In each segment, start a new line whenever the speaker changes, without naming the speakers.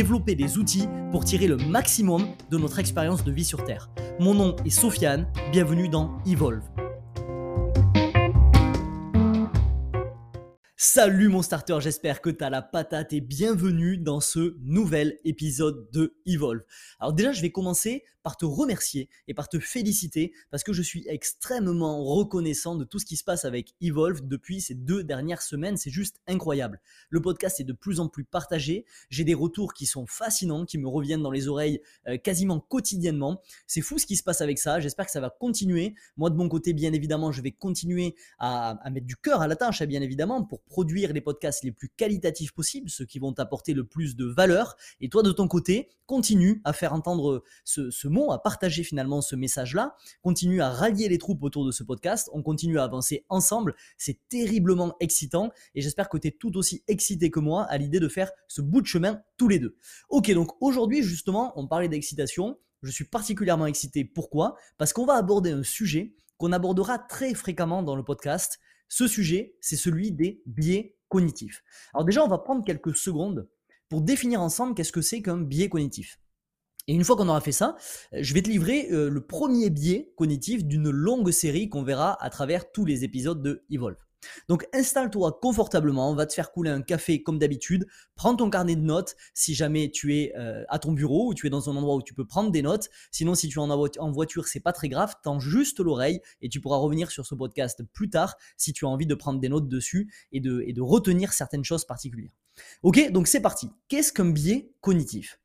développer des outils pour tirer le maximum de notre expérience de vie sur Terre. Mon nom est Sofiane, bienvenue dans Evolve. Salut mon starter, j'espère que tu as la patate et bienvenue dans ce nouvel épisode de Evolve. Alors déjà, je vais commencer par te remercier et par te féliciter parce que je suis extrêmement reconnaissant de tout ce qui se passe avec Evolve depuis ces deux dernières semaines. C'est juste incroyable. Le podcast est de plus en plus partagé. J'ai des retours qui sont fascinants, qui me reviennent dans les oreilles euh, quasiment quotidiennement. C'est fou ce qui se passe avec ça. J'espère que ça va continuer. Moi, de mon côté, bien évidemment, je vais continuer à, mettre du cœur à la tâche, hein, bien évidemment, pour produire les podcasts les plus qualitatifs possibles, ceux qui vont t'apporter le plus de valeur. Et toi, de ton côté, continue à faire entendre ce, ce à partager finalement ce message-là, continue à rallier les troupes autour de ce podcast, on continue à avancer ensemble, c'est terriblement excitant et j'espère que tu es tout aussi excité que moi à l'idée de faire ce bout de chemin tous les deux. Ok, donc aujourd'hui justement, on parlait d'excitation, je suis particulièrement excité, pourquoi? Parce qu'on va aborder un sujet qu'on abordera très fréquemment dans le podcast. Ce sujet, c'est celui des biais cognitifs. Alors déjà, on va prendre quelques secondes pour définir ensemble qu'est-ce que c'est qu'un biais cognitif. Et une fois qu'on aura fait ça, euh, je vais te livrer euh, le premier biais cognitif d'une longue série qu'on verra à travers tous les épisodes de Evolve. Donc installe-toi confortablement, on va te faire couler un café comme d'habitude, prends ton carnet de notes si jamais tu es euh, à ton bureau ou tu es dans un endroit où tu peux prendre des notes. Sinon si tu es en, voiture, c'est pas très grave, tends juste l'oreille et tu pourras revenir sur ce podcast plus tard si tu as envie de prendre des notes dessus et de, et de retenir certaines choses particulières. Ok, donc c'est parti. Qu'est-ce qu'un biais cognitif?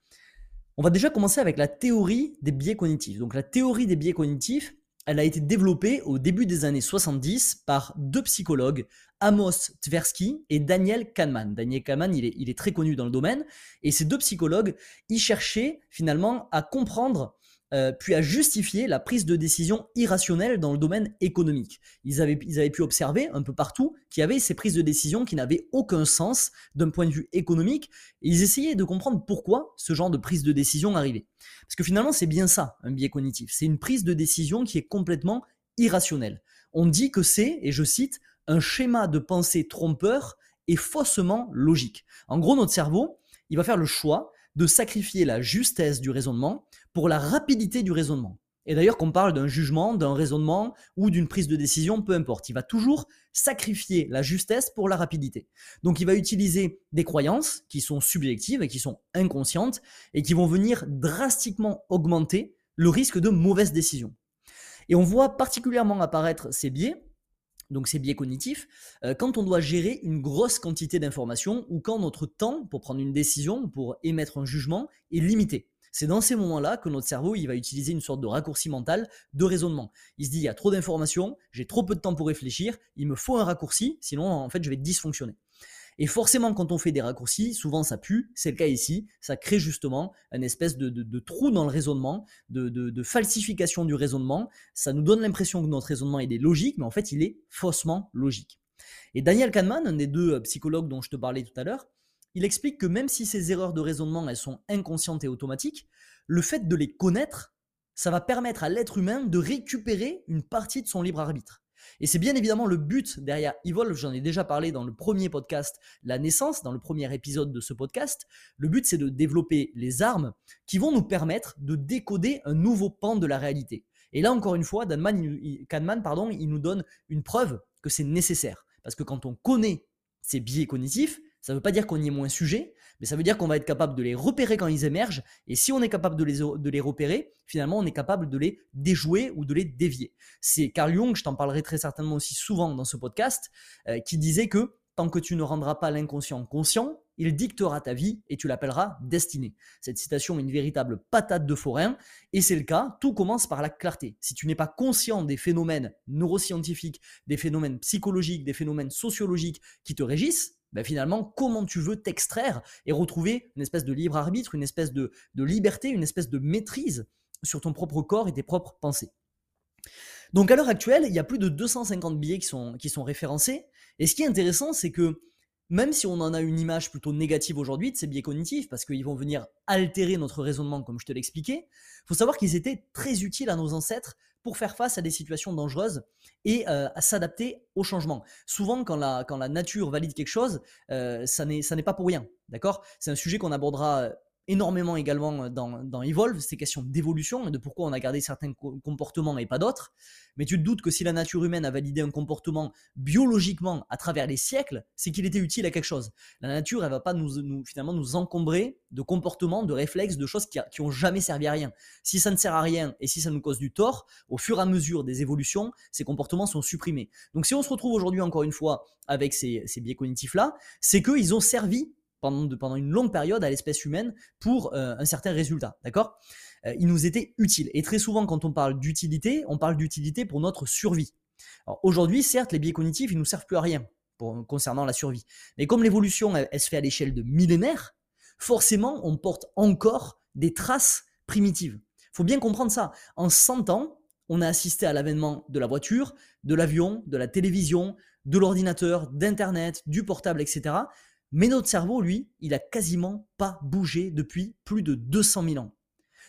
On va déjà commencer avec la théorie des biais cognitifs. Donc la théorie des biais cognitifs, elle a été développée au début des années 70 par deux psychologues, Amos Tversky et Daniel Kahneman. Daniel Kahneman, il est, très connu dans le domaine, et ces deux psychologues, ils cherchaient finalement à comprendre euh, puis à justifier la prise de décision irrationnelle dans le domaine économique. Ils avaient, ils avaient pu observer un peu partout qu'il y avait ces prises de décision qui n'avaient aucun sens d'un point de vue économique, et ils essayaient de comprendre pourquoi ce genre de prise de décision arrivait. Parce que finalement, c'est bien ça, un biais cognitif. C'est une prise de décision qui est complètement irrationnelle. On dit que c'est, et je cite, un schéma de pensée trompeur et faussement logique. En gros, notre cerveau, il va faire le choix de sacrifier la justesse du raisonnement pour la rapidité du raisonnement. Et d'ailleurs, qu'on parle d'un jugement, d'un raisonnement ou d'une prise de décision, peu importe, il va toujours sacrifier la justesse pour la rapidité. Donc il va utiliser des croyances qui sont subjectives et qui sont inconscientes et qui vont venir drastiquement augmenter le risque de mauvaise décision. Et on voit particulièrement apparaître ces biais, donc ces biais cognitifs, euh, quand on doit gérer une grosse quantité d'informations ou quand notre temps pour prendre une décision, pour émettre un jugement, est limité. C'est dans ces moments-là que notre cerveau il va utiliser une sorte de raccourci mental de raisonnement. Il se dit il y a trop d'informations, j'ai trop peu de temps pour réfléchir, il me faut un raccourci, sinon en fait je vais dysfonctionner. Et forcément, quand on fait des raccourcis, souvent ça pue, c'est le cas ici, ça crée justement une espèce de, trou dans le raisonnement, de, de, falsification du raisonnement. Ça nous donne l'impression que notre raisonnement est logique, mais en fait il est faussement logique. Et Daniel Kahneman, un des deux euh, psychologues dont je te parlais tout à l'heure, il explique que même si ces erreurs de raisonnement, elles sont inconscientes et automatiques, le fait de les connaître, ça va permettre à l'être humain de récupérer une partie de son libre arbitre. Et c'est bien évidemment le but derrière Evolve, j'en ai déjà parlé dans le premier podcast, La naissance, dans le premier épisode de ce podcast. Le but, c'est de développer les armes qui vont nous permettre de décoder un nouveau pan de la réalité. Et là, encore une fois, Kahneman, pardon, il nous donne une preuve que c'est nécessaire. Parce que quand on connaît ces biais cognitifs, ça ne veut pas dire qu'on y est moins sujet, mais ça veut dire qu'on va être capable de les repérer quand ils émergent. Et si on est capable de les, repérer, finalement, on est capable de les déjouer ou de les dévier. C'est Carl Jung, je t'en parlerai très certainement aussi souvent dans ce podcast, euh, qui disait que tant que tu ne rendras pas l'inconscient conscient, il dictera ta vie et tu l'appelleras destinée. Cette citation est une véritable patate de forain et c'est le cas, tout commence par la clarté. Si tu n'es pas conscient des phénomènes neuroscientifiques, des phénomènes psychologiques, des phénomènes sociologiques qui te régissent, ben finalement, comment tu veux t'extraire et retrouver une espèce de libre arbitre, une espèce de, liberté, une espèce de maîtrise sur ton propre corps et tes propres pensées? Donc à l'heure actuelle, il y a plus de 250 billets qui sont, qui sont référencés. Et ce qui est intéressant, c'est que même si on en a une image plutôt négative aujourd'hui de ces biais cognitifs, parce qu'ils vont venir altérer notre raisonnement, comme je te l'expliquais, il faut savoir qu'ils étaient très utiles à nos ancêtres pour faire face à des situations dangereuses et euh, à s'adapter au changement. Souvent, quand la, nature valide quelque chose, euh, ça n'est pas pour rien. D'accord? C'est un sujet qu'on abordera euh, énormément également dans, dans Evolve, ces questions d'évolution de pourquoi on a gardé certains comportements et pas d'autres. Mais tu te doutes que si la nature humaine a validé un comportement biologiquement à travers les siècles, c'est qu'il était utile à quelque chose. La nature, elle va pas nous, finalement nous encombrer de comportements, de réflexes, de choses qui, qui ont jamais servi à rien. Si ça ne sert à rien et si ça nous cause du tort, au fur et à mesure des évolutions, ces comportements sont supprimés. Donc si on se retrouve aujourd'hui encore une fois avec ces, ces biais cognitifs-là, c'est qu'ils ont servi pendant, une longue période à l'espèce humaine pour euh, un certain résultat. D'accord? Euh, Il nous était utile. Et très souvent, quand on parle d'utilité, on parle d'utilité pour notre survie. Aujourd'hui, certes, les biais cognitifs, ils nous servent plus à rien concernant la survie. Mais comme l'évolution, elle, se fait à l'échelle de millénaires, forcément, on porte encore des traces primitives. Il faut bien comprendre ça. En 100 ans, on a assisté à l'avènement de la voiture, de l'avion, de la télévision, de l'ordinateur, d'Internet, du portable, etc. Mais notre cerveau, lui, il a quasiment pas bougé depuis plus de 200 000 ans.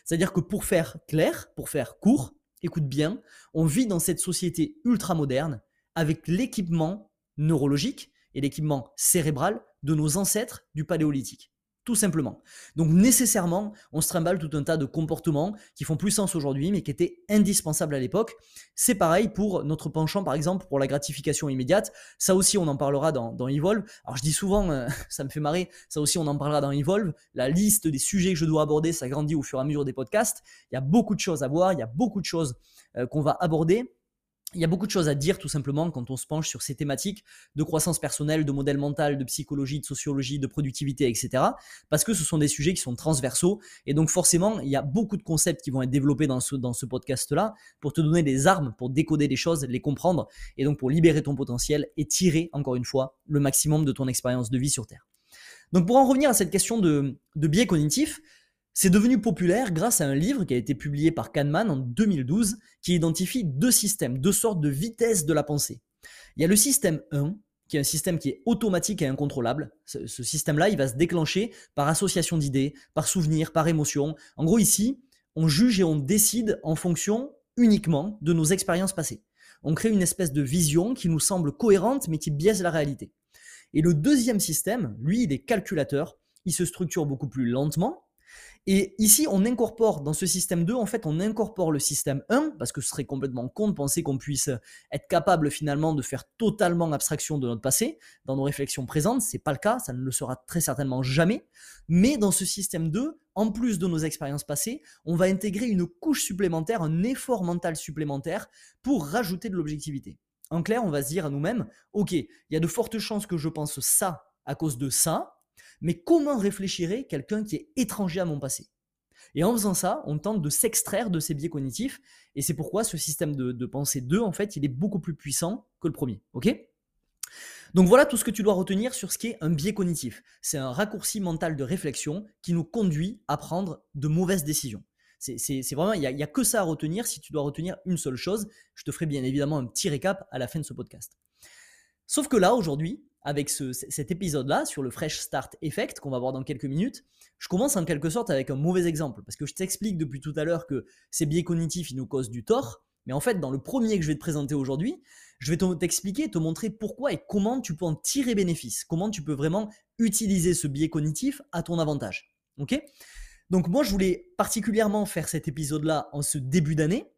C'est-à-dire que pour faire clair, pour faire court, écoute bien, on vit dans cette société ultra moderne avec l'équipement neurologique et l'équipement cérébral de nos ancêtres du paléolithique tout simplement. Donc nécessairement, on se trimballe tout un tas de comportements qui font plus sens aujourd'hui, mais qui étaient indispensables à l'époque. C'est pareil pour notre penchant, par exemple, pour la gratification immédiate. Ça aussi, on en parlera dans, dans Evolve. Alors je dis souvent, euh, ça me fait marrer, ça aussi, on en parlera dans Evolve. La liste des sujets que je dois aborder, ça grandit au fur et à mesure des podcasts. Il y a beaucoup de choses à voir, il y a beaucoup de choses euh, qu'on va aborder il y a beaucoup de choses à dire tout simplement quand on se penche sur ces thématiques de croissance personnelle, de modèle mental, de psychologie, de sociologie, de productivité, etc. Parce que ce sont des sujets qui sont transversaux et donc forcément il y a beaucoup de concepts qui vont être développés dans ce, podcast-là pour te donner des armes pour décoder les choses, les comprendre et donc pour libérer ton potentiel et tirer encore une fois le maximum de ton expérience de vie sur Terre. Donc pour en revenir à cette question de, de biais cognitif, c'est devenu populaire grâce à un livre qui a été publié par Kahneman en 2012 qui identifie deux systèmes, deux sortes de vitesse de la pensée. Il y a le système 1, qui est un système qui est automatique et incontrôlable. Ce, système-là, il va se déclencher par association d'idées, par souvenir, par émotion. En gros, ici, on juge et on décide en fonction uniquement de nos expériences passées. On crée une espèce de vision qui nous semble cohérente mais qui biaise la réalité. Et le deuxième système, lui, il est calculateur. Il se structure beaucoup plus lentement, et ici, on incorpore dans ce système 2, en fait, on incorpore le système 1, parce que ce serait complètement con de penser qu'on puisse être capable finalement de faire totalement abstraction de notre passé dans nos réflexions présentes. C'est pas le cas, ça ne le sera très certainement jamais. Mais dans ce système 2, en plus de nos expériences passées, on va intégrer une couche supplémentaire, un effort mental supplémentaire pour rajouter de l'objectivité. En clair, on va se dire à nous-mêmes, ok, il y a de fortes chances que je pense ça à cause de ça, mais comment réfléchirait quelqu'un qui est étranger à mon passé? Et en faisant ça, on tente de s'extraire de ces biais cognitifs, et c'est pourquoi ce système de, pensée 2, en fait, il est beaucoup plus puissant que le premier. Ok? Donc voilà tout ce que tu dois retenir sur ce qu'est un biais cognitif. C'est un raccourci mental de réflexion qui nous conduit à prendre de mauvaises décisions. C'est vraiment, il n'y a, a, que ça à retenir si tu dois retenir une seule chose. Je te ferai bien évidemment un petit récap à la fin de ce podcast. Sauf que là, aujourd'hui, avec cet épisode-là sur le Fresh Start Effect qu'on va voir dans quelques minutes, je commence en quelque sorte avec un mauvais exemple. Parce que je t'explique depuis tout à l'heure que ces biais cognitifs ils nous causent du tort, mais en fait dans le premier que je vais te présenter aujourd'hui, je vais t'expliquer, te montrer pourquoi et comment tu peux en tirer bénéfice, comment tu peux vraiment utiliser ce biais cognitif à ton avantage. Ok? Donc moi je voulais particulièrement faire cet épisode-là en ce début d'année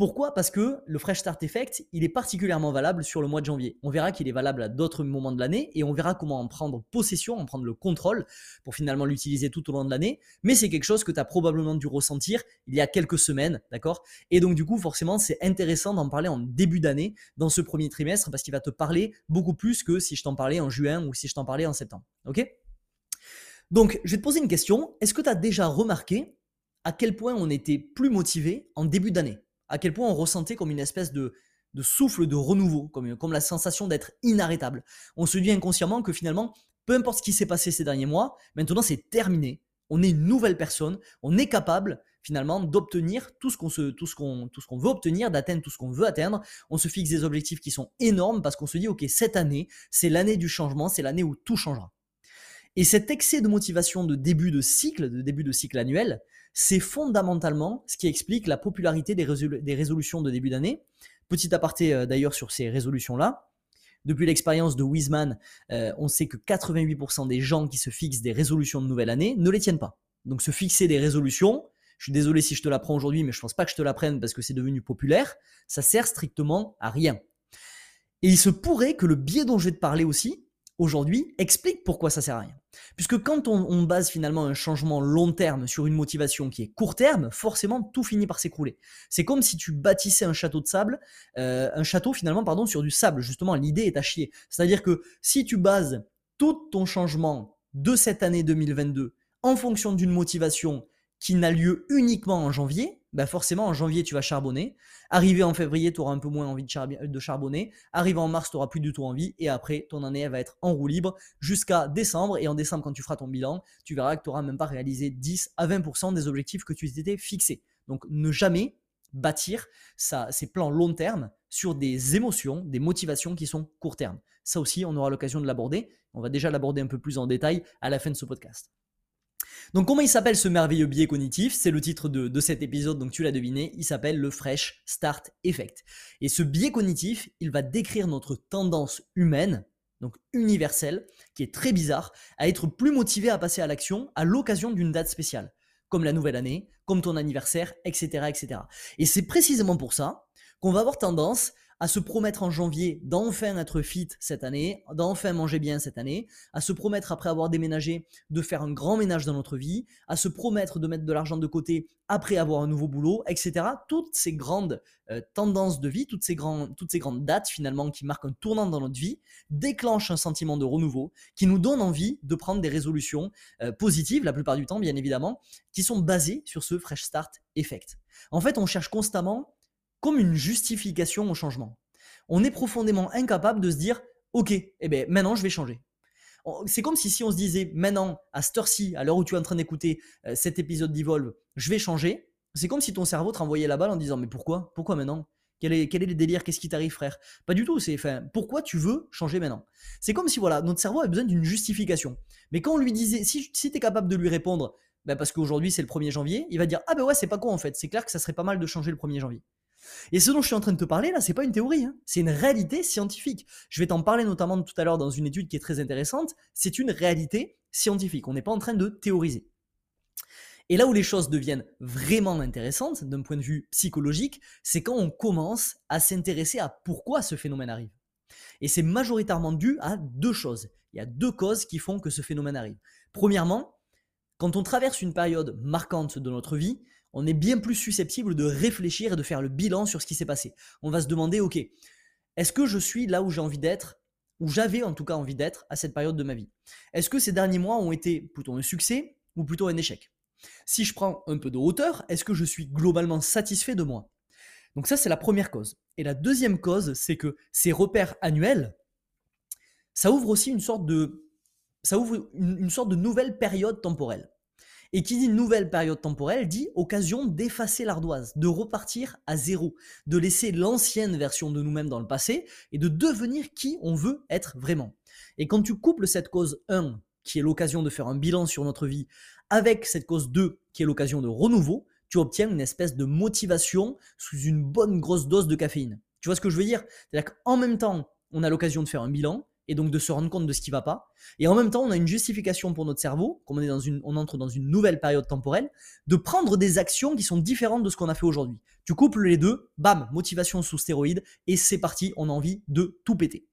pourquoi? Parce que le Fresh Start Effect, il est particulièrement valable sur le mois de janvier. On verra qu'il est valable à d'autres moments de l'année et on verra comment en prendre possession, en prendre le contrôle pour finalement l'utiliser tout au long de l'année. Mais c'est quelque chose que tu as probablement dû ressentir il y a quelques semaines, d'accord? Et donc du coup, forcément, c'est intéressant d'en parler en début d'année, dans ce premier trimestre, parce qu'il va te parler beaucoup plus que si je t'en parlais en juin ou si je t'en parlais en septembre. Ok? Donc, je vais te poser une question. Est-ce que tu as déjà remarqué à quel point on était plus motivé en début d'année? À quel point on ressentait comme une espèce de, souffle de renouveau, comme, la sensation d'être inarrêtable. On se dit inconsciemment que finalement, peu importe ce qui s'est passé ces derniers mois, maintenant c'est terminé. On est une nouvelle personne, on est capable finalement d'obtenir tout ce qu'on tout ce qu'on tout ce qu'on veut obtenir, d'atteindre tout ce qu'on veut atteindre. On se fixe des objectifs qui sont énormes parce qu'on se dit OK, cette année, c'est l'année du changement, c'est l'année où tout changera. Et cet excès de motivation de début de cycle, de début de cycle annuel, c'est fondamentalement ce qui explique la popularité des, résolutions de début d'année. Petit aparté euh, d'ailleurs sur ces résolutions-là. Depuis l'expérience de Wiseman, euh, on sait que 88% des gens qui se fixent des résolutions de nouvelle année ne les tiennent pas. Donc se fixer des résolutions, je suis désolé si je te l'apprends aujourd'hui, mais je pense pas que je te l'apprenne parce que c'est devenu populaire. Ça sert strictement à rien. Et il se pourrait que le biais dont je vais te parler aussi, aujourd'hui, explique pourquoi ça sert à rien. Puisque quand on, base finalement un changement long terme sur une motivation qui est court terme, forcément tout finit par s'écrouler. C'est comme si tu bâtissais un château de sable, euh, un château finalement pardon sur du sable. Justement, l'idée est à chier. C'est-à-dire que si tu bases tout ton changement de cette année 2022 en fonction d'une motivation qui n'a lieu uniquement en janvier, bah forcément en janvier tu vas charbonner. Arrivé en février, tu auras un peu moins envie de, charbonner. Arrivé en mars, tu n'auras plus du tout envie. Et après, ton année elle va être en roue libre jusqu'à décembre. Et en décembre, quand tu feras ton bilan, tu verras que tu n'auras même pas réalisé 10 à 20% des objectifs que tu t'étais fixés. Donc ne jamais bâtir ça, ces plans long terme sur des émotions, des motivations qui sont court terme. Ça aussi, on aura l'occasion de l'aborder. On va déjà l'aborder un peu plus en détail à la fin de ce podcast. Donc comment il s'appelle ce merveilleux biais cognitif? C'est le titre de, cet épisode, donc tu l'as deviné, il s'appelle le Fresh Start Effect. Et ce biais cognitif, il va décrire notre tendance humaine, donc universelle, qui est très bizarre, à être plus motivé à passer à l'action à l'occasion d'une date spéciale, comme la nouvelle année, comme ton anniversaire, etc. etc. Et c'est précisément pour ça qu'on va avoir tendance à se promettre en janvier d'enfin être fit cette année, d'enfin manger bien cette année, à se promettre après avoir déménagé de faire un grand ménage dans notre vie, à se promettre de mettre de l'argent de côté après avoir un nouveau boulot, etc. Toutes ces grandes euh, tendances de vie, toutes ces, grandes dates finalement qui marquent un tournant dans notre vie, déclenchent un sentiment de renouveau qui nous donne envie de prendre des résolutions euh, positives, la plupart du temps bien évidemment, qui sont basées sur ce Fresh Start Effect. En fait, on cherche constamment comme une justification au changement. On est profondément incapable de se dire, ok, eh ben, maintenant je vais changer. C'est comme si, si on se disait maintenant, à cette heure-ci, à l'heure où tu es en train d'écouter euh, cet épisode d'Evolve, je vais changer. C'est comme si ton cerveau te renvoyait la balle en disant, mais pourquoi? Pourquoi maintenant? Quel est, quel le délire? Qu'est-ce qui t'arrive, frère Pas du tout. C'est, pourquoi tu veux changer maintenant? C'est comme si, voilà, notre cerveau a besoin d'une justification. Mais quand on lui disait, si, tu es capable de lui répondre, ben parce qu'aujourd'hui c'est le 1er janvier, il va dire, ah ben ouais, c'est pas quoi en fait. C'est clair que ça serait pas mal de changer le 1er janvier. Et ce dont je suis en train de te parler là, c'est pas une théorie, hein. c'est une réalité scientifique. Je vais t'en parler notamment tout à l'heure dans une étude qui est très intéressante. C'est une réalité scientifique. On n'est pas en train de théoriser. Et là où les choses deviennent vraiment intéressantes d'un point de vue psychologique, c'est quand on commence à s'intéresser à pourquoi ce phénomène arrive. Et c'est majoritairement dû à deux choses. Il y a deux causes qui font que ce phénomène arrive. Premièrement, quand on traverse une période marquante de notre vie, on est bien plus susceptible de réfléchir et de faire le bilan sur ce qui s'est passé. On va se demander, ok, est-ce que je suis là où j'ai envie d'être, où j'avais en tout cas envie d'être à cette période de ma vie? Est-ce que ces derniers mois ont été plutôt un succès ou plutôt un échec? Si je prends un peu de hauteur, est-ce que je suis globalement satisfait de moi? Donc ça, c'est la première cause. Et la deuxième cause, c'est que ces repères annuels, ça ouvre aussi une sorte de, ça ouvre une sorte de nouvelle période temporelle. Et qui dit nouvelle période temporelle dit occasion d'effacer l'ardoise, de repartir à zéro, de laisser l'ancienne version de nous-mêmes dans le passé et de devenir qui on veut être vraiment. Et quand tu couples cette cause 1, qui est l'occasion de faire un bilan sur notre vie, avec cette cause 2, qui est l'occasion de renouveau, tu obtiens une espèce de motivation sous une bonne grosse dose de caféine. Tu vois ce que je veux dire? C'est-à-dire qu'en même temps, on a l'occasion de faire un bilan, et donc de se rendre compte de ce qui va pas. Et en même temps, on a une justification pour notre cerveau, comme on, est dans une, on entre dans une nouvelle période temporelle, de prendre des actions qui sont différentes de ce qu'on a fait aujourd'hui. Tu couples les deux, bam, motivation sous stéroïde, et c'est parti, on a envie de tout péter.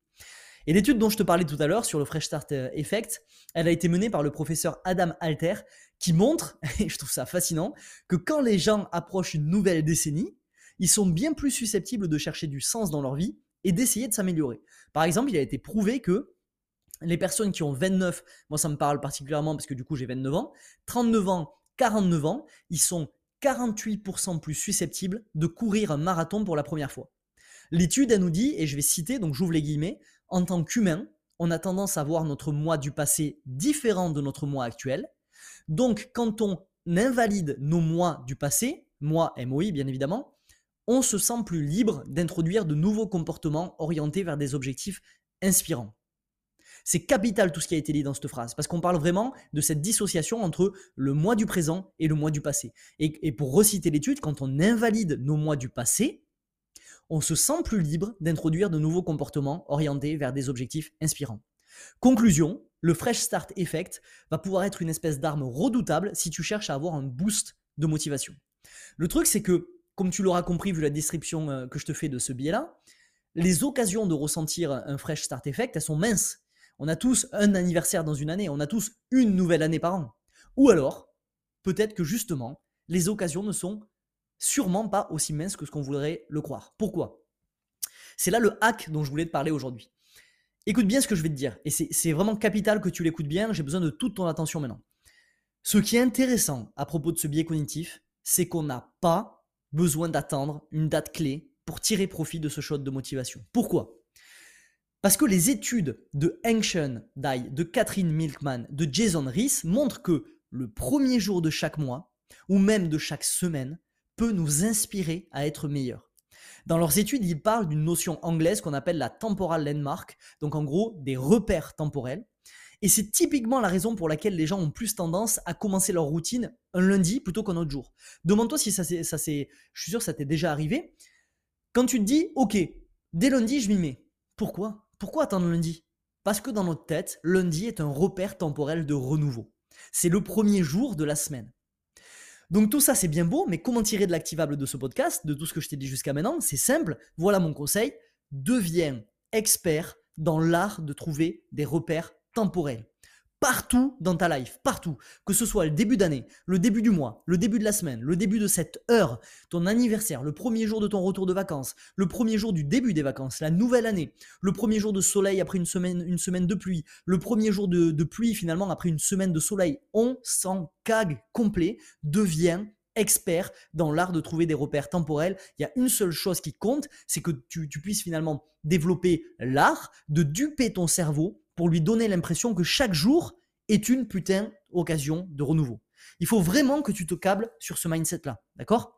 Et l'étude dont je te parlais tout à l'heure sur le Fresh Start euh, Effect, elle a été menée par le professeur Adam Alter, qui montre, et je trouve ça fascinant, que quand les gens approchent une nouvelle décennie, ils sont bien plus susceptibles de chercher du sens dans leur vie et d'essayer de s'améliorer. Par exemple, il a été prouvé que les personnes qui ont 29, moi ça me parle particulièrement parce que du coup j'ai 29 ans, 39 ans, 49 ans, ils sont 48% plus susceptibles de courir un marathon pour la première fois. L'étude, elle nous dit, et je vais citer, donc j'ouvre les guillemets, en tant qu'humain, on a tendance à voir notre moi du passé différent de notre moi actuel. Donc, quand on invalide nos moi du passé, moi MOI bien évidemment, on se sent plus libre d'introduire de nouveaux comportements orientés vers des objectifs inspirants. C'est capital tout ce qui a été dit dans cette phrase, parce qu'on parle vraiment de cette dissociation entre le moi du présent et le moi du passé. Et, pour reciter l'étude, quand on invalide nos moi du passé, on se sent plus libre d'introduire de nouveaux comportements orientés vers des objectifs inspirants. Conclusion, le Fresh Start Effect va pouvoir être une espèce d'arme redoutable si tu cherches à avoir un boost de motivation. Le truc, c'est que, comme tu l'auras compris vu la description euh, que je te fais de ce biais-là, les occasions de ressentir un Fresh Start Effect, elles sont minces. On a tous un anniversaire dans une année, on a tous une nouvelle année par an. Ou alors, peut-être que justement, les occasions ne sont sûrement pas aussi minces que ce qu'on voudrait le croire. Pourquoi? C'est là le hack dont je voulais te parler aujourd'hui. Écoute bien ce que je vais te dire, et c'est vraiment capital que tu l'écoutes bien, j'ai besoin de toute ton attention maintenant. Ce qui est intéressant à propos de ce biais cognitif, c'est qu'on n'a pas besoin d'attendre une date clé pour tirer profit de ce shot de motivation. Pourquoi? Parce que les études de Shen Dai, de Catherine Milkman, de Jason Rees montrent que le premier jour de chaque mois, ou même de chaque semaine, peut nous inspirer à être meilleurs. Dans leurs études, ils parlent d'une notion anglaise qu'on appelle la temporal landmark, donc en gros des repères temporels. Et c'est typiquement la raison pour laquelle les gens ont plus tendance à commencer leur routine un lundi plutôt qu'un autre jour. Demande-toi si ça c'est, je suis sûr que ça t'est déjà arrivé. Quand tu te dis, ok, dès lundi je m'y mets. Pourquoi? Pourquoi attendre lundi? Parce que dans notre tête, lundi est un repère temporel de renouveau. C'est le premier jour de la semaine. Donc tout ça c'est bien beau, mais comment tirer de l'activable de ce podcast, de tout ce que je t'ai dit jusqu'à maintenant? C'est simple, voilà mon conseil, deviens expert dans l'art de trouver des repères temporels partout dans ta life, partout. Que ce soit le début d'année, le début du mois, le début de la semaine, le début de cette heure, ton anniversaire, le premier jour de ton retour de vacances, le premier jour du début des vacances, la nouvelle année, le premier jour de soleil après une semaine, une semaine de pluie, le premier jour de, de pluie finalement après une semaine de soleil. On s'en cague complet, devient expert dans l'art de trouver des repères temporels. Il y a une seule chose qui compte, c'est que tu puisses finalement développer l'art de duper ton cerveau pour lui donner l'impression que chaque jour est une putain occasion de renouveau. Il faut vraiment que tu te câbles sur ce mindset-là, d'accord?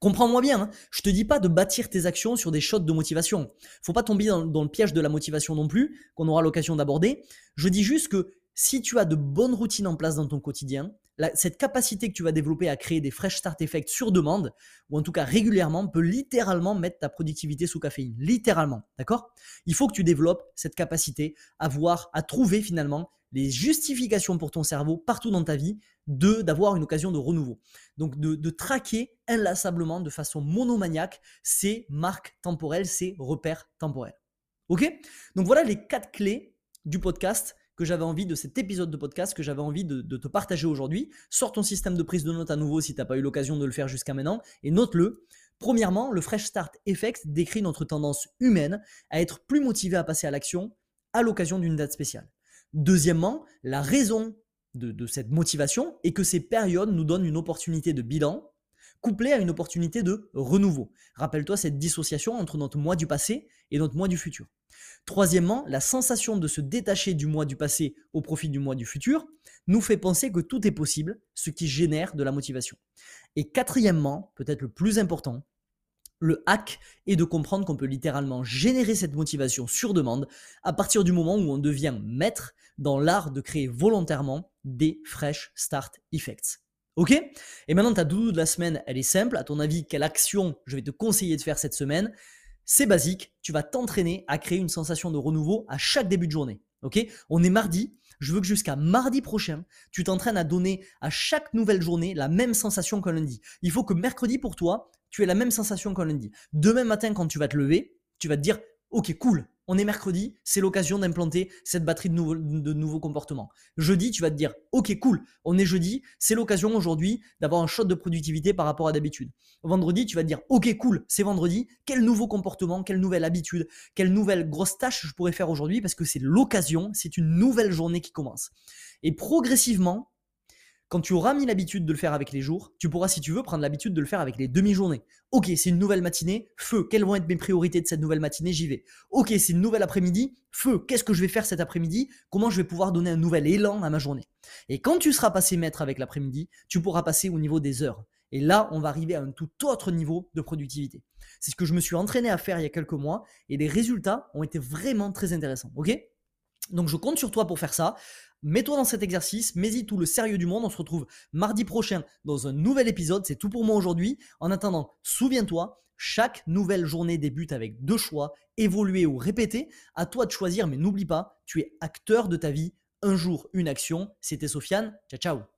Comprends-moi bien, hein. je te dis pas de bâtir tes actions sur des shots de motivation. Faut pas tomber dans, dans le piège de la motivation non plus, qu'on aura l'occasion d'aborder. Je dis juste que si tu as de bonnes routines en place dans ton quotidien, cette capacité que tu vas développer à créer des fresh start effects sur demande, ou en tout cas régulièrement, peut littéralement mettre ta productivité sous caféine. Littéralement. D'accord? Il faut que tu développes cette capacité à voir, à trouver finalement les justifications pour ton cerveau partout dans ta vie de d'avoir une occasion de renouveau. Donc de, de traquer inlassablement de façon monomaniaque ces marques temporelles, ces repères temporels. Ok? Donc voilà les quatre clés du podcast que j'avais envie de cet épisode de podcast que j'avais envie de, te partager aujourd'hui. Sors ton système de prise de notes à nouveau si tu n'as pas eu l'occasion de le faire jusqu'à maintenant et note-le. Premièrement, le Fresh Start Effect décrit notre tendance humaine à être plus motivé à passer à l'action à l'occasion d'une date spéciale. Deuxièmement, la raison de, de, cette motivation est que ces périodes nous donnent une opportunité de bilan couplée à une opportunité de renouveau. Rappelle-toi cette dissociation entre notre moi du passé et notre moi du futur. Troisièmement, la sensation de se détacher du moi du passé au profit du moi du futur nous fait penser que tout est possible, ce qui génère de la motivation. Et quatrièmement, peut-être le plus important, le hack est de comprendre qu'on peut littéralement générer cette motivation sur demande à partir du moment où on devient maître dans l'art de créer volontairement des fresh start effects. Ok Et maintenant, ta doudou de la semaine, elle est simple. À ton avis, quelle action je vais te conseiller de faire cette semaine? C'est basique, tu vas t'entraîner à créer une sensation de renouveau à chaque début de journée. Ok? On est mardi, je veux que jusqu'à mardi prochain, tu t'entraînes à donner à chaque nouvelle journée la même sensation qu'un lundi. Il faut que mercredi pour toi, tu aies la même sensation qu'un lundi. Demain matin, quand tu vas te lever, tu vas te dire, ok, cool, on est mercredi, c'est l'occasion d'implanter cette batterie de, nouveaux comportements. Jeudi, tu vas te dire, ok, cool, on est jeudi, c'est l'occasion aujourd'hui d'avoir un shot de productivité par rapport à d'habitude. Vendredi, tu vas te dire, ok, cool, c'est vendredi, quel nouveau comportement, quelle nouvelle habitude, quelle nouvelle grosse tâche je pourrais faire aujourd'hui? Parce que c'est l'occasion, c'est une nouvelle journée qui commence. Et progressivement, Quand tu auras mis l'habitude de le faire avec les jours, tu pourras, si tu veux, prendre l'habitude de le faire avec les demi-journées. Ok, c'est une nouvelle matinée, feu, quelles vont être mes priorités de cette nouvelle matinée, j'y vais. Ok, c'est une nouvelle après-midi, feu, qu'est-ce que je vais faire cet après-midi, comment je vais pouvoir donner un nouvel élan à ma journée? Et quand tu seras passé maître avec l'après-midi, tu pourras passer au niveau des heures. Et là, on va arriver à un tout autre niveau de productivité. C'est ce que je me suis entraîné à faire il y a quelques mois et les résultats ont été vraiment très intéressants. Ok? Donc je compte sur toi pour faire ça. Mets-toi dans cet exercice, mets-y tout le sérieux du monde. On se retrouve mardi prochain dans un nouvel épisode. C'est tout pour moi aujourd'hui. En attendant, souviens-toi, chaque nouvelle journée débute avec deux choix, évoluer ou répéter. À toi de choisir, mais n'oublie pas, tu es acteur de ta vie. Un jour, une action. C'était Sofiane. Ciao, ciao.